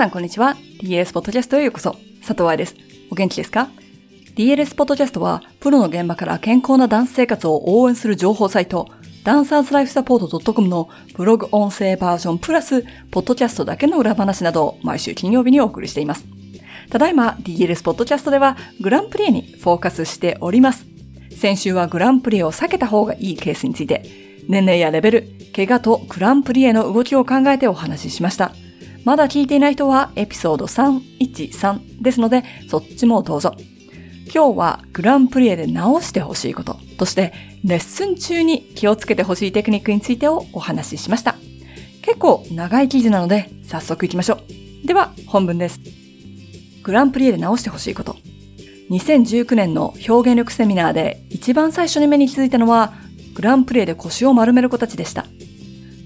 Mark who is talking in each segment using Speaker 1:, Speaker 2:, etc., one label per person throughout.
Speaker 1: さんこんにちは。DLS ポッドキャストへようこそ。佐藤愛です。お元気ですか ?DLS ポッドキャストは、プロの現場から健康なダンス生活を応援する情報サイト、ダンサーズライフサポート .com のブログ音声バージョンプラス、ポッドキャストだけの裏話などを毎週金曜日にお送りしています。ただいま DLS ポッドキャストではグランプリにフォーカスしております。先週はグランプリを避けた方がいいケースについて、年齢やレベル、怪我とグランプリエの動きを考えてお話ししました。まだ聞いていない人はエピソード313ですので、そっちもどうぞ。今日はグランプリエで直してほしいこととして、レッスン中に気をつけてほしいテクニックについてをお話ししました。結構長い記事なので、早速行きましょう。では、本文です。グランプリエで直してほしいこと。2019年の表現力セミナーで一番最初に目についたのは、グランプリエで腰を丸める子たちでした。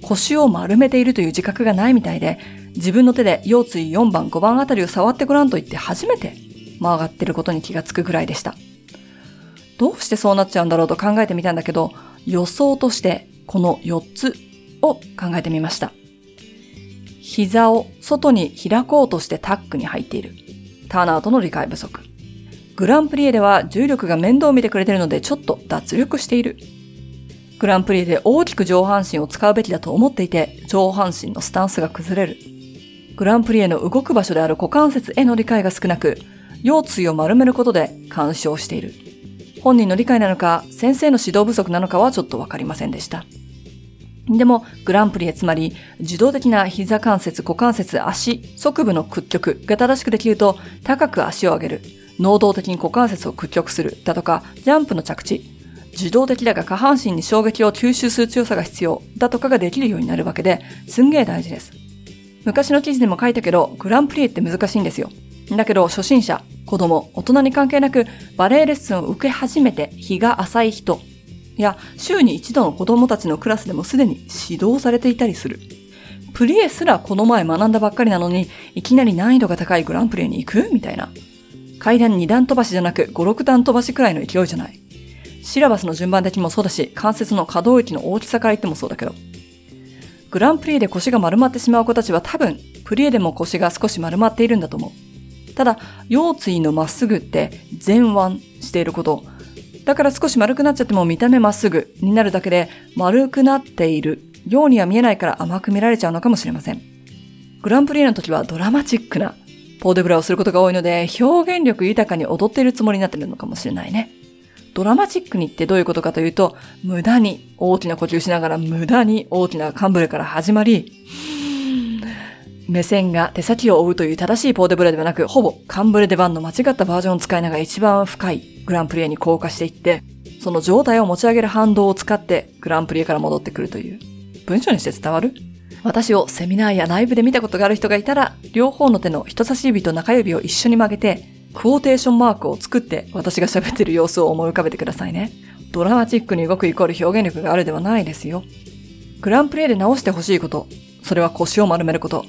Speaker 1: 腰を丸めているという自覚がないみたいで、自分の手で腰椎4番5番あたりを触ってごらんと言って初めて曲がってることに気がつくくらいでした。どうしてそうなっちゃうんだろうと考えてみたんだけど、予想としてこの4つを考えてみました。膝を外に開こうとしてタックに入っている。ターンアウトの理解不足。グランプリエでは重力が面倒を見てくれてるのでちょっと脱力している。グランプリエで大きく上半身を使うべきだと思っていて、上半身のスタンスが崩れる。グランプリエの動く場所である股関節への理解が少なく、腰椎を丸めることで干渉している。本人の理解なのか、先生の指導不足なのかはちょっとわかりませんでした。でも、グランプリエつまり、受動的な膝関節、股関節、足、側部の屈曲が正しくできると、高く足を上げる。能動的に股関節を屈曲する。だとか、ジャンプの着地。受動的だが下半身に衝撃を吸収する強さが必要。だとかができるようになるわけで、すんげえ大事です。昔の記事でも書いたけど、グランプリって難しいんですよ。だけど、初心者、子供、大人に関係なく、バレエレッスンを受け始めて日が浅い人、いや、週に一度の子供たちのクラスでもすでに指導されていたりする。プリエすらこの前学んだばっかりなのに、いきなり難易度が高いグランプリに行くみたいな。階段2段飛ばしじゃなく5、6段飛ばしくらいの勢いじゃない。シラバスの順番的にもそうだし、関節の可動域の大きさから言ってもそうだけど。グランプリで腰が丸まってしまう子たちは多分、プリエでも腰が少し丸まっているんだと思う。ただ、腰椎のまっすぐって前腕していること。だから少し丸くなっちゃっても見た目まっすぐになるだけで丸くなっているようには見えないから甘く見られちゃうのかもしれません。グランプリの時はドラマチックなポーデブラをすることが多いので表現力豊かに踊っているつもりになってるのかもしれないね。ドラマチックにってどういうことかというと、無駄に大きな呼吸しながら無駄に大きなカンブレから始まり、目線が手先を追うという正しいポーデブレではなく、ほぼカンブレデバンの間違ったバージョンを使いながら一番深いグランプリエに降下していって、その状態を持ち上げる反動を使ってグランプリエから戻ってくるという。文章にして伝わる？私をセミナーやライブで見たことがある人がいたら、両方の手の人差し指と中指を一緒に曲げて、クォーテーションマークを作って私が喋ってる様子を思い浮かべてくださいね。ドラマチックに動くイコール表現力があるではないですよ。グランプレーで直してほしいこと。それは腰を丸めること。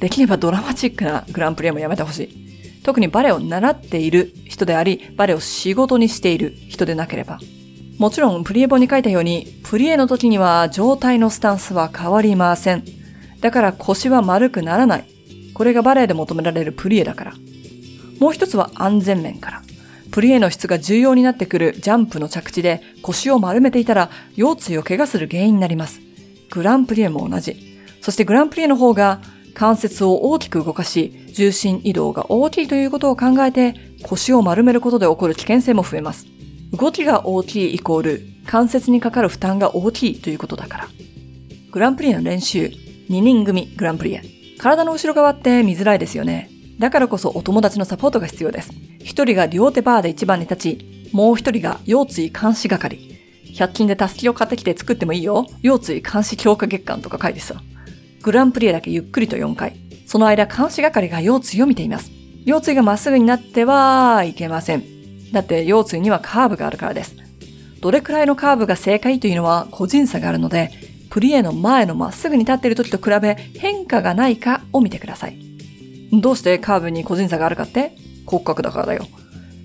Speaker 1: できればドラマチックなグランプレーもやめてほしい。特にバレエを習っている人であり、バレエを仕事にしている人でなければ。もちろん、プリエ本に書いたように、プリエの時には状態のスタンスは変わりません。だから腰は丸くならない。これがバレエで求められるプリエだから。もう一つは安全面から。プリエの質が重要になってくるジャンプの着地で腰を丸めていたら腰椎を怪我する原因になります。グランプリエも同じ。そしてグランプリエの方が関節を大きく動かし、重心移動が大きいということを考えて腰を丸めることで起こる危険性も増えます。動きが大きいイコール関節にかかる負担が大きいということだから。グランプリエの練習、2人組グランプリエ。体の後ろ側って見づらいですよね。だからこそお友達のサポートが必要です。一人が両手バーで一番に立ち、もう一人が腰椎監視係。100均でタスキを買ってきて作ってもいいよ。腰椎監視強化月間とか書いてさ。グランプリエだけゆっくりと4回。その間監視係が腰椎を見ています。腰椎がまっすぐになってはいけません。だって腰椎にはカーブがあるからです。どれくらいのカーブが正解というのは個人差があるので、プリエの前のまっすぐに立っている時と比べ変化がないかを見てください。どうしてカーブに個人差があるかって？骨格だからだよ。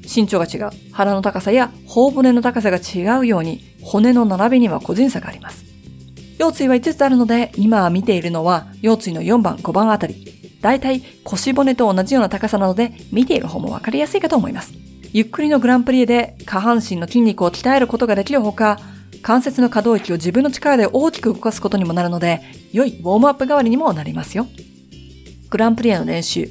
Speaker 1: 身長が違う。腹の高さや頬骨の高さが違うように、骨の並びには個人差があります。腰椎は5つあるので、今見ているのは腰椎の4番、5番あたり。だいたい腰骨と同じような高さなので、見ている方もわかりやすいかと思います。ゆっくりのグランプリで下半身の筋肉を鍛えることができるほか、関節の可動域を自分の力で大きく動かすことにもなるので、良いウォームアップ代わりにもなりますよ。グランプリエの練習、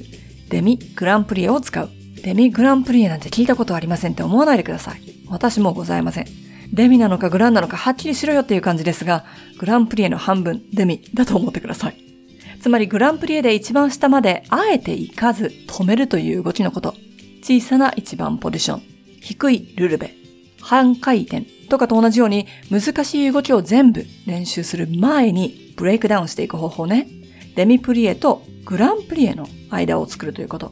Speaker 1: デミグランプリエを使う。デミグランプリエなんて聞いたことありませんって思わないでください。私もございません。デミなのかグランなのかはっきりしろよっていう感じですが、グランプリエの半分、デミだと思ってください。つまりグランプリエで一番下まであえて行かず止めるという動きのこと。小さな一番ポジション、低いルルベ、半回転とかと同じように難しい動きを全部練習する前にブレイクダウンしていく方法ね。デミプリエとグランプリエの間を作るということ。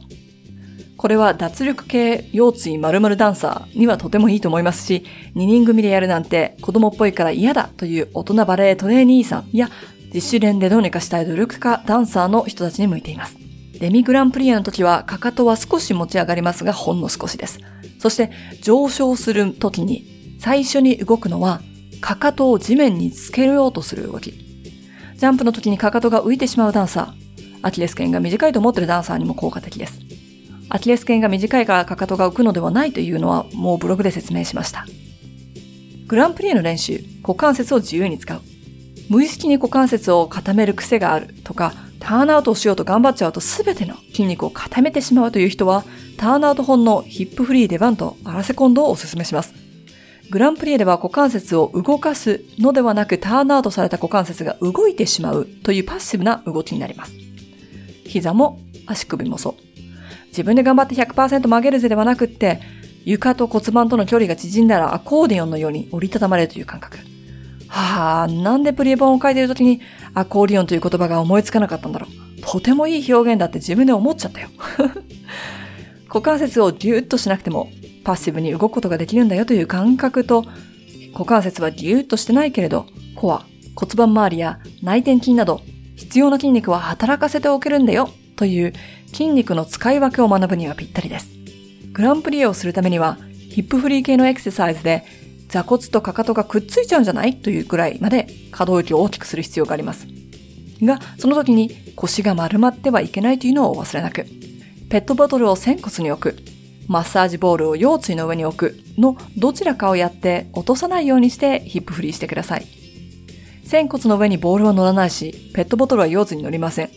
Speaker 1: これは脱力系腰椎〇〇ダンサーにはとてもいいと思いますし、2人組でやるなんて子供っぽいから嫌だという大人バレエトレーニーさんや自主練でどうにかしたい努力家ダンサーの人たちに向いています。デミグランプリエの時はかかとは少し持ち上がりますがほんの少しです。そして上昇する時に最初に動くのはかかとを地面につけようとする動き。ジャンプの時にかかとが浮いてしまうダンサー。アキレス腱が短いと思ってるダンサーにも効果的です。アキレス腱が短いからかかとが浮くのではないというのはもうブログで説明しました。グランプリエの練習、股関節を自由に使う。無意識に股関節を固める癖があるとか、ターンアウトをしようと頑張っちゃうと全ての筋肉を固めてしまうという人は、ターンアウト本のヒップフリー出番とアラセコンドをお勧めします。グランプリエでは股関節を動かすのではなくターンアウトされた股関節が動いてしまうというパッシブな動きになります。膝も足首もそう。自分で頑張って100%曲げるぜではなくって、床と骨盤との距離が縮んだらアコーディオンのように折りたたまれるという感覚。はあ、なんでプリエ本を書いている時にアコーディオンという言葉が思いつかなかったんだろう。とてもいい表現だって自分で思っちゃったよ。股関節をギュッとしなくてもパッシブに動くことができるんだよという感覚と、股関節はギュッとしてないけれど、コア、骨盤周りや内転筋など必要な筋肉は働かせておけるんだよという筋肉の使い分けを学ぶにはぴったりです。グランプリエをするためにはヒップフリー系のエクササイズで座骨とかかとがくっついちゃうんじゃないというくらいまで可動域を大きくする必要があります。が、その時に腰が丸まってはいけないというのをお忘れなく。ペットボトルを仙骨に置く。マッサージボールを腰椎の上に置くのどちらかをやって落とさないようにしてヒップフリーしてください。仙骨の上にボールは乗らないし、ペットボトルは腰椎に乗りません。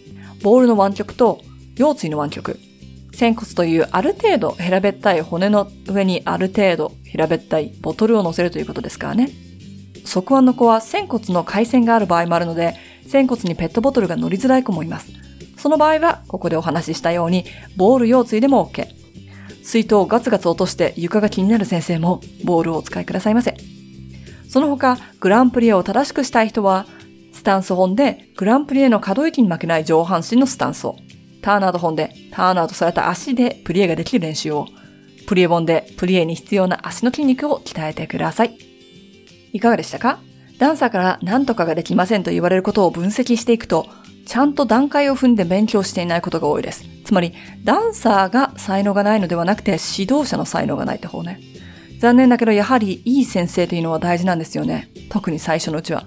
Speaker 1: ボールの湾曲と腰椎の湾曲。仙骨というある程度平べったい骨の上にある程度平べったいボトルを乗せるということですからね。側腕の子は仙骨の回線がある場合もあるので、仙骨にペットボトルが乗りづらい子もいます。その場合は、ここでお話ししたように、ボール腰椎でも OK。水筒をガツガツ落として床が気になる先生も、ボールをお使いくださいませ。その他、グランプリエを正しくしたい人は、スタンス本でグランプリエの可動域に負けない上半身のスタンスを、ターンアウト本でターンアウトされた足でプリエができる練習を、プリエ本でプリエに必要な足の筋肉を鍛えてください。いかがでしたか？ダンサーから何とかができませんと言われることを分析していくと、ちゃんと段階を踏んで勉強していないことが多いです。つまり、ダンサーが才能がないのではなくて、指導者の才能がないって方ね。残念だけど、やはりいい先生というのは大事なんですよね。特に最初のうちは。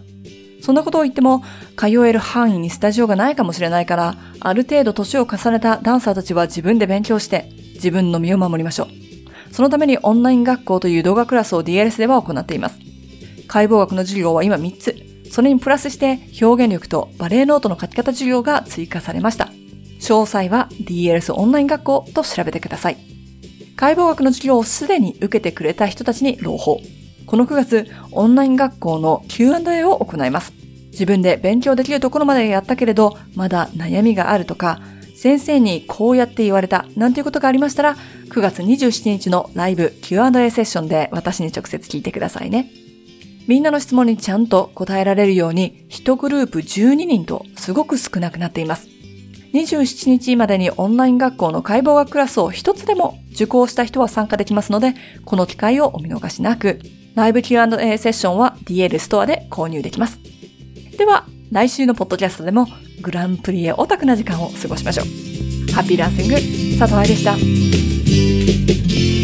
Speaker 1: そんなことを言っても、通える範囲にスタジオがないかもしれないから、ある程度年を重ねたダンサーたちは自分で勉強して、自分の身を守りましょう。そのためにオンライン学校という動画クラスを DLS では行っています。解剖学の授業は今3つ。それにプラスして表現力とバレエノートの書き方授業が追加されました。詳細は DLS オンライン学校と調べてください。解剖学の授業をすでに受けてくれた人たちに朗報。この9月、オンライン学校の Q&A を行います。自分で勉強できるところまでやったけれど、まだ悩みがあるとか、先生にこうやって言われたなんていうことがありましたら、9月27日のライブ Q&A セッションで私に直接聞いてくださいね。みんなの質問にちゃんと答えられるように、1グループ12人とすごく少なくなっています。27日までにオンライン学校の解剖学クラスを一つでも受講した人は参加できますので、この機会をお見逃しなく、ライブ Q&A セッションは DL ストアで購入できます。では、来週のポッドキャストでもグランプリへオタクな時間を過ごしましょう。ハッピーランシング、佐藤愛でした。